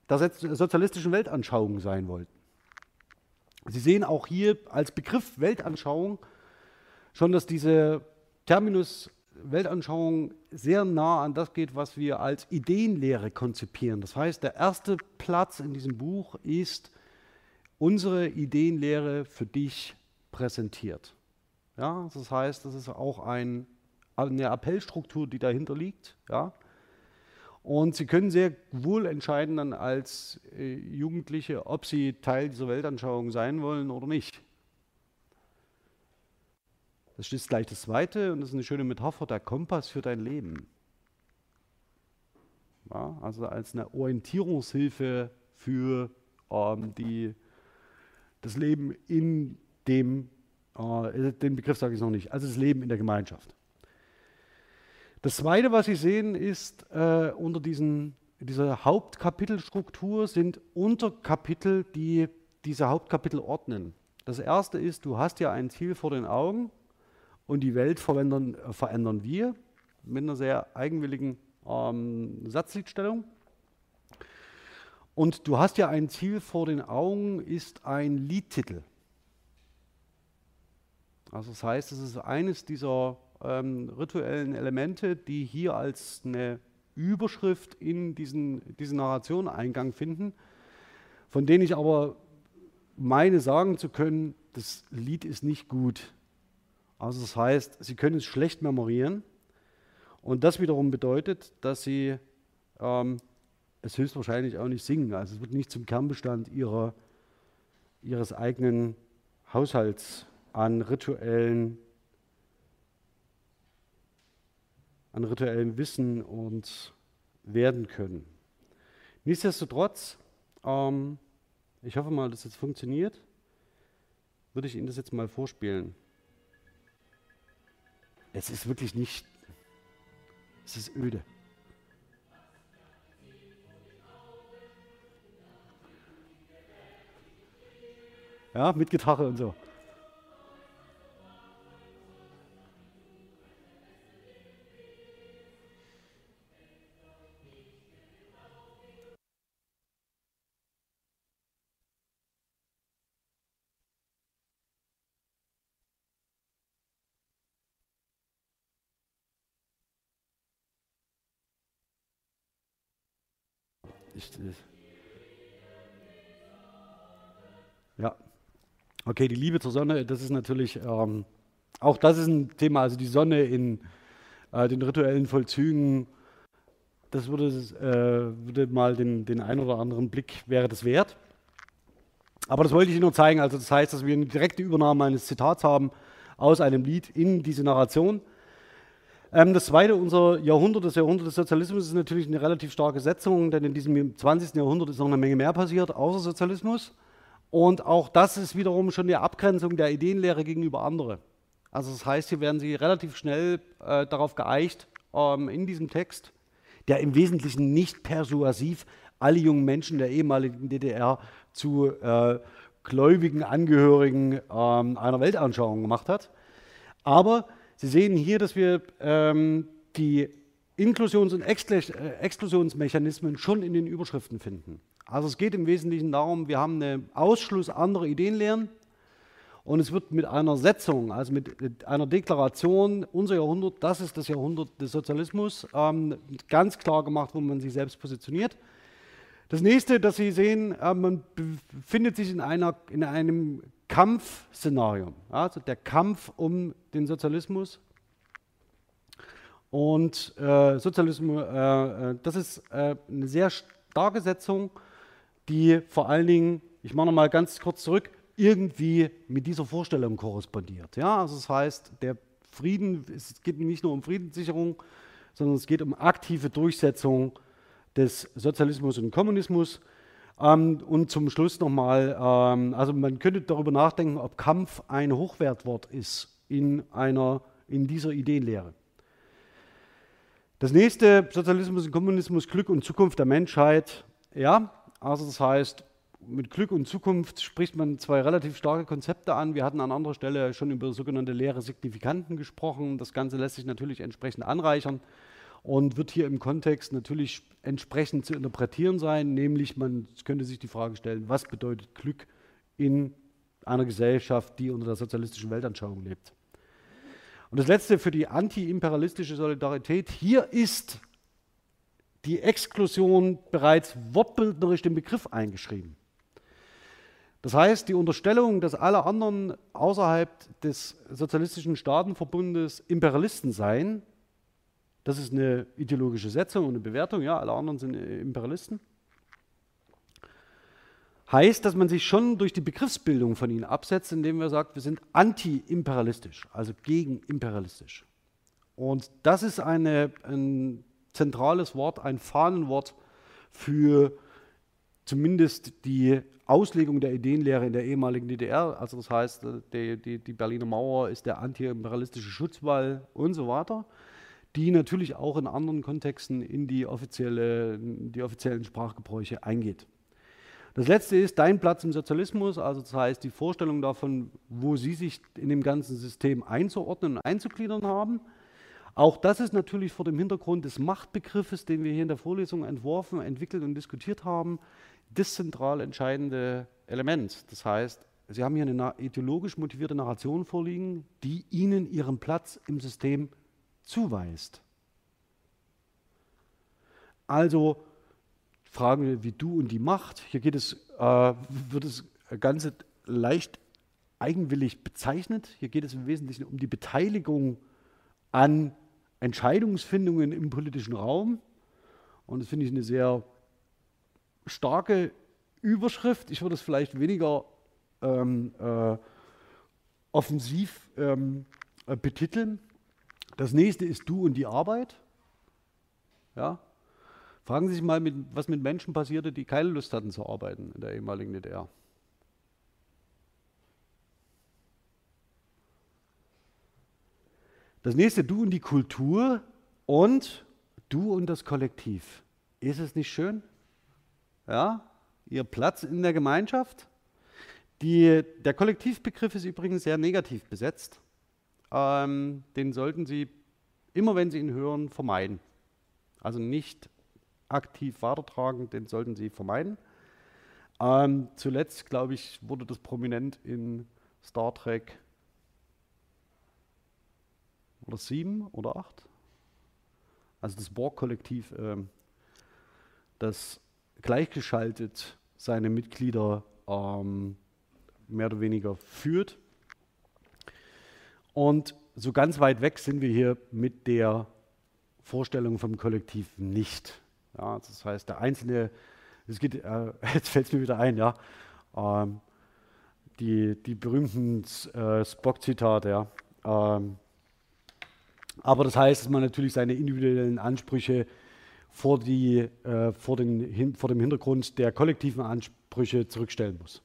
der sozialistischen Weltanschauung sein wollten. Sie sehen auch hier als Begriff Weltanschauung schon, dass diese Terminus Weltanschauung sehr nah an das geht, was wir als Ideenlehre konzipieren. Das heißt, der erste Platz in diesem Buch ist unsere Ideenlehre für dich präsentiert. Ja, das heißt, das ist auch ein, eine Appellstruktur, die dahinter liegt. Ja. Und Sie können sehr wohl entscheiden dann als äh, Jugendliche, ob Sie Teil dieser Weltanschauung sein wollen oder nicht. Das ist gleich das Zweite und das ist eine schöne Metapher, der Kompass für dein Leben. Ja, also als eine Orientierungshilfe für ähm, die, das Leben in dem, äh, den Begriff sage ich noch nicht, also das Leben in der Gemeinschaft. Das Zweite, was Sie sehen, ist äh, unter diesen, dieser Hauptkapitelstruktur sind Unterkapitel, die diese Hauptkapitel ordnen. Das erste ist, du hast ja ein Ziel vor den Augen und die Welt verändern, verändern wir mit einer sehr eigenwilligen ähm, Satzliedstellung. Und du hast ja ein Ziel vor den Augen, ist ein Liedtitel. Also das heißt, es ist eines dieser ähm, rituellen Elemente, die hier als eine Überschrift in diesen, diese Narration Eingang finden, von denen ich aber meine sagen zu können, das Lied ist nicht gut. Also das heißt, sie können es schlecht memorieren und das wiederum bedeutet, dass sie ähm, es höchstwahrscheinlich auch nicht singen. Also es wird nicht zum Kernbestand ihrer, ihres eigenen Haushalts an rituellen, an rituellem Wissen und werden können. Nichtsdestotrotz, ähm, ich hoffe mal, dass es jetzt funktioniert, würde ich Ihnen das jetzt mal vorspielen. Es ist wirklich nicht, es ist öde. Ja, mit Gitarre und so. Ich, äh, ja. Okay, die Liebe zur Sonne, das ist natürlich, ähm, auch das ist ein Thema, also die Sonne in äh, den rituellen Vollzügen, das würde, äh, würde mal den, den einen oder anderen Blick, wäre das wert. Aber das wollte ich Ihnen nur zeigen, also das heißt, dass wir eine direkte Übernahme eines Zitats haben aus einem Lied in diese Narration. Ähm, das zweite, unser Jahrhundert, das Jahrhundert des Sozialismus, ist natürlich eine relativ starke Setzung, denn in diesem 20. Jahrhundert ist noch eine Menge mehr passiert, außer Sozialismus. Und auch das ist wiederum schon die Abgrenzung der Ideenlehre gegenüber anderen. Also das heißt, hier werden Sie relativ schnell äh, darauf geeicht, ähm, in diesem Text, der im Wesentlichen nicht persuasiv alle jungen Menschen der ehemaligen DDR zu äh, gläubigen Angehörigen ähm, einer Weltanschauung gemacht hat. Aber Sie sehen hier, dass wir ähm, die Inklusions- und äh, Exklusionsmechanismen schon in den Überschriften finden. Also es geht im Wesentlichen darum, wir haben einen Ausschluss anderer Ideenlehren und es wird mit einer Setzung, also mit einer Deklaration, unser Jahrhundert, das ist das Jahrhundert des Sozialismus, ähm, ganz klar gemacht, wo man sich selbst positioniert. Das nächste, das Sie sehen, äh, man befindet sich in, einer, in einem Kampfszenario, also der Kampf um den Sozialismus. Und äh, Sozialismus, äh, äh, das ist äh, eine sehr starke Setzung, die vor allen Dingen, ich mache nochmal ganz kurz zurück, irgendwie mit dieser Vorstellung korrespondiert. Ja, also das heißt, der Frieden, es geht nicht nur um Friedenssicherung, sondern es geht um aktive Durchsetzung des Sozialismus und Kommunismus. Ähm, und zum Schluss nochmal, ähm, also man könnte darüber nachdenken, ob Kampf ein Hochwertwort ist in, einer, in dieser Ideenlehre. Das nächste, Sozialismus und Kommunismus, Glück und Zukunft der Menschheit. Ja, also das heißt, mit Glück und Zukunft spricht man zwei relativ starke Konzepte an. Wir hatten an anderer Stelle schon über sogenannte leere Signifikanten gesprochen. Das Ganze lässt sich natürlich entsprechend anreichern und wird hier im Kontext natürlich entsprechend zu interpretieren sein, nämlich man könnte sich die Frage stellen, was bedeutet Glück in einer Gesellschaft, die unter der sozialistischen Weltanschauung lebt. Und das letzte für die antiimperialistische Solidarität. Hier ist die Exklusion bereits wortbildnerisch im Begriff eingeschrieben. Das heißt, die Unterstellung, dass alle anderen außerhalb des sozialistischen Staatenverbundes Imperialisten seien, das ist eine ideologische Setzung und eine Bewertung, ja, alle anderen sind Imperialisten. Heißt, dass man sich schon durch die Begriffsbildung von ihnen absetzt, indem man sagt, wir sind anti-imperialistisch, also gegen imperialistisch. Und das ist eine, ein zentrales Wort, ein Fahnenwort für zumindest die Auslegung der Ideenlehre in der ehemaligen DDR. Also das heißt, die, die, die Berliner Mauer ist der antiimperialistische Schutzwall und so weiter, die natürlich auch in anderen Kontexten in die, offizielle, die offiziellen Sprachgebräuche eingeht. Das letzte ist dein Platz im Sozialismus, also das heißt die Vorstellung davon, wo Sie sich in dem ganzen System einzuordnen und einzugliedern haben. Auch das ist natürlich vor dem Hintergrund des Machtbegriffes, den wir hier in der Vorlesung entworfen, entwickelt und diskutiert haben, das zentral entscheidende Element. Das heißt, Sie haben hier eine ideologisch motivierte Narration vorliegen, die Ihnen Ihren Platz im System zuweist. Also Fragen wie du und die Macht. Hier geht es, äh, wird das Ganze leicht eigenwillig bezeichnet. Hier geht es im Wesentlichen um die Beteiligung an Entscheidungsfindungen im politischen Raum. Und das finde ich eine sehr starke Überschrift. Ich würde es vielleicht weniger ähm, äh, offensiv ähm, äh, betiteln. Das nächste ist du und die Arbeit. Ja? Fragen Sie sich mal, mit, was mit Menschen passierte, die keine Lust hatten zu arbeiten in der ehemaligen DDR. Das nächste, du und die Kultur und du und das Kollektiv. Ist es nicht schön? Ja, ihr Platz in der Gemeinschaft. Die, der Kollektivbegriff ist übrigens sehr negativ besetzt. Ähm, den sollten Sie immer, wenn Sie ihn hören, vermeiden. Also nicht aktiv weitertragen, den sollten Sie vermeiden. Ähm, zuletzt, glaube ich, wurde das prominent in Star Trek oder sieben oder acht. Also das Borg-Kollektiv, äh, das gleichgeschaltet seine Mitglieder ähm, mehr oder weniger führt. Und so ganz weit weg sind wir hier mit der Vorstellung vom Kollektiv nicht. Ja, das heißt, der Einzelne, es geht, äh, jetzt fällt es mir wieder ein, ja, ähm, die, die berühmten äh, Spock-Zitate, ja. Ähm, aber das heißt, dass man natürlich seine individuellen Ansprüche vor, die, äh, vor, den, vor dem Hintergrund der kollektiven Ansprüche zurückstellen muss.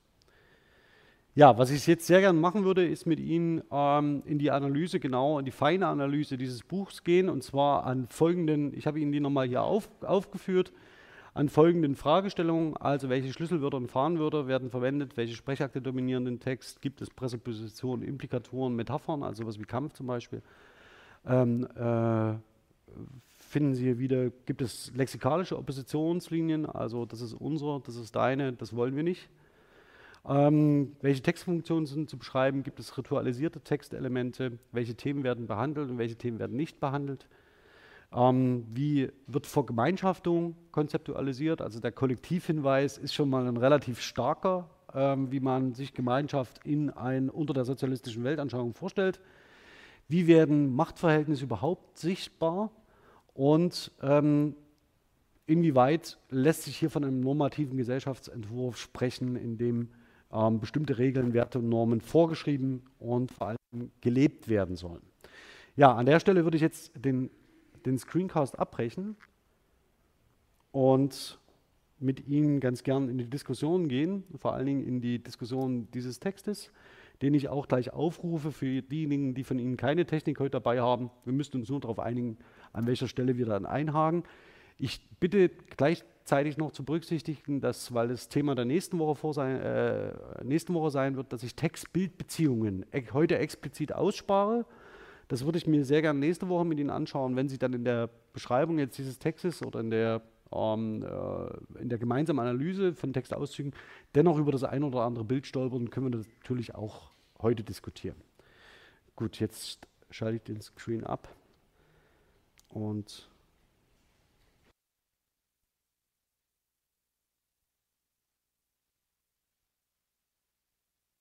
Ja, was ich jetzt sehr gerne machen würde, ist mit Ihnen ähm, in die Analyse, genau in die feine Analyse dieses Buchs gehen. Und zwar an folgenden, ich habe Ihnen die nochmal hier auf, aufgeführt, an folgenden Fragestellungen, also welche Schlüsselwörter und Fahnenwörter werden verwendet, welche Sprechakte dominieren den Text, gibt es Präsuppositionen, Implikatoren, Metaphern, also sowas wie Kampf zum Beispiel, ähm, äh, finden Sie wieder, gibt es lexikalische Oppositionslinien, also das ist unser, das ist deine, das wollen wir nicht. Ähm, welche Textfunktionen sind zu beschreiben? Gibt es ritualisierte Textelemente? Welche Themen werden behandelt und welche Themen werden nicht behandelt? Ähm, wie wird Vergemeinschaftung konzeptualisiert? Also der Kollektivhinweis ist schon mal ein relativ starker, ähm, wie man sich Gemeinschaft in ein unter der sozialistischen Weltanschauung vorstellt. Wie werden Machtverhältnisse überhaupt sichtbar? Und ähm, inwieweit lässt sich hier von einem normativen Gesellschaftsentwurf sprechen, in dem ähm, bestimmte Regeln, Werte und Normen vorgeschrieben und vor allem gelebt werden sollen. Ja, an der Stelle würde ich jetzt den, den Screencast abbrechen und mit Ihnen ganz gern in die Diskussion gehen, vor allen Dingen in die Diskussion dieses Textes, den ich auch gleich aufrufe für diejenigen, die von Ihnen keine Technik heute dabei haben. Wir müssten uns nur darauf einigen, an welcher Stelle wir dann einhaken. Ich bitte gleichzeitig noch zu berücksichtigen, dass, weil das Thema der nächsten Woche, vor sein, äh, nächsten Woche sein wird, dass ich Text-Bild-Beziehungen heute explizit ausspare. Das würde ich mir sehr gerne nächste Woche mit Ihnen anschauen, wenn Sie dann in der Beschreibung jetzt dieses Textes oder in der, ähm, äh, in der gemeinsamen Analyse von Textauszügen dennoch über das ein oder andere Bild stolpern, können wir das natürlich auch heute diskutieren. Gut, jetzt schalte ich den Screen ab und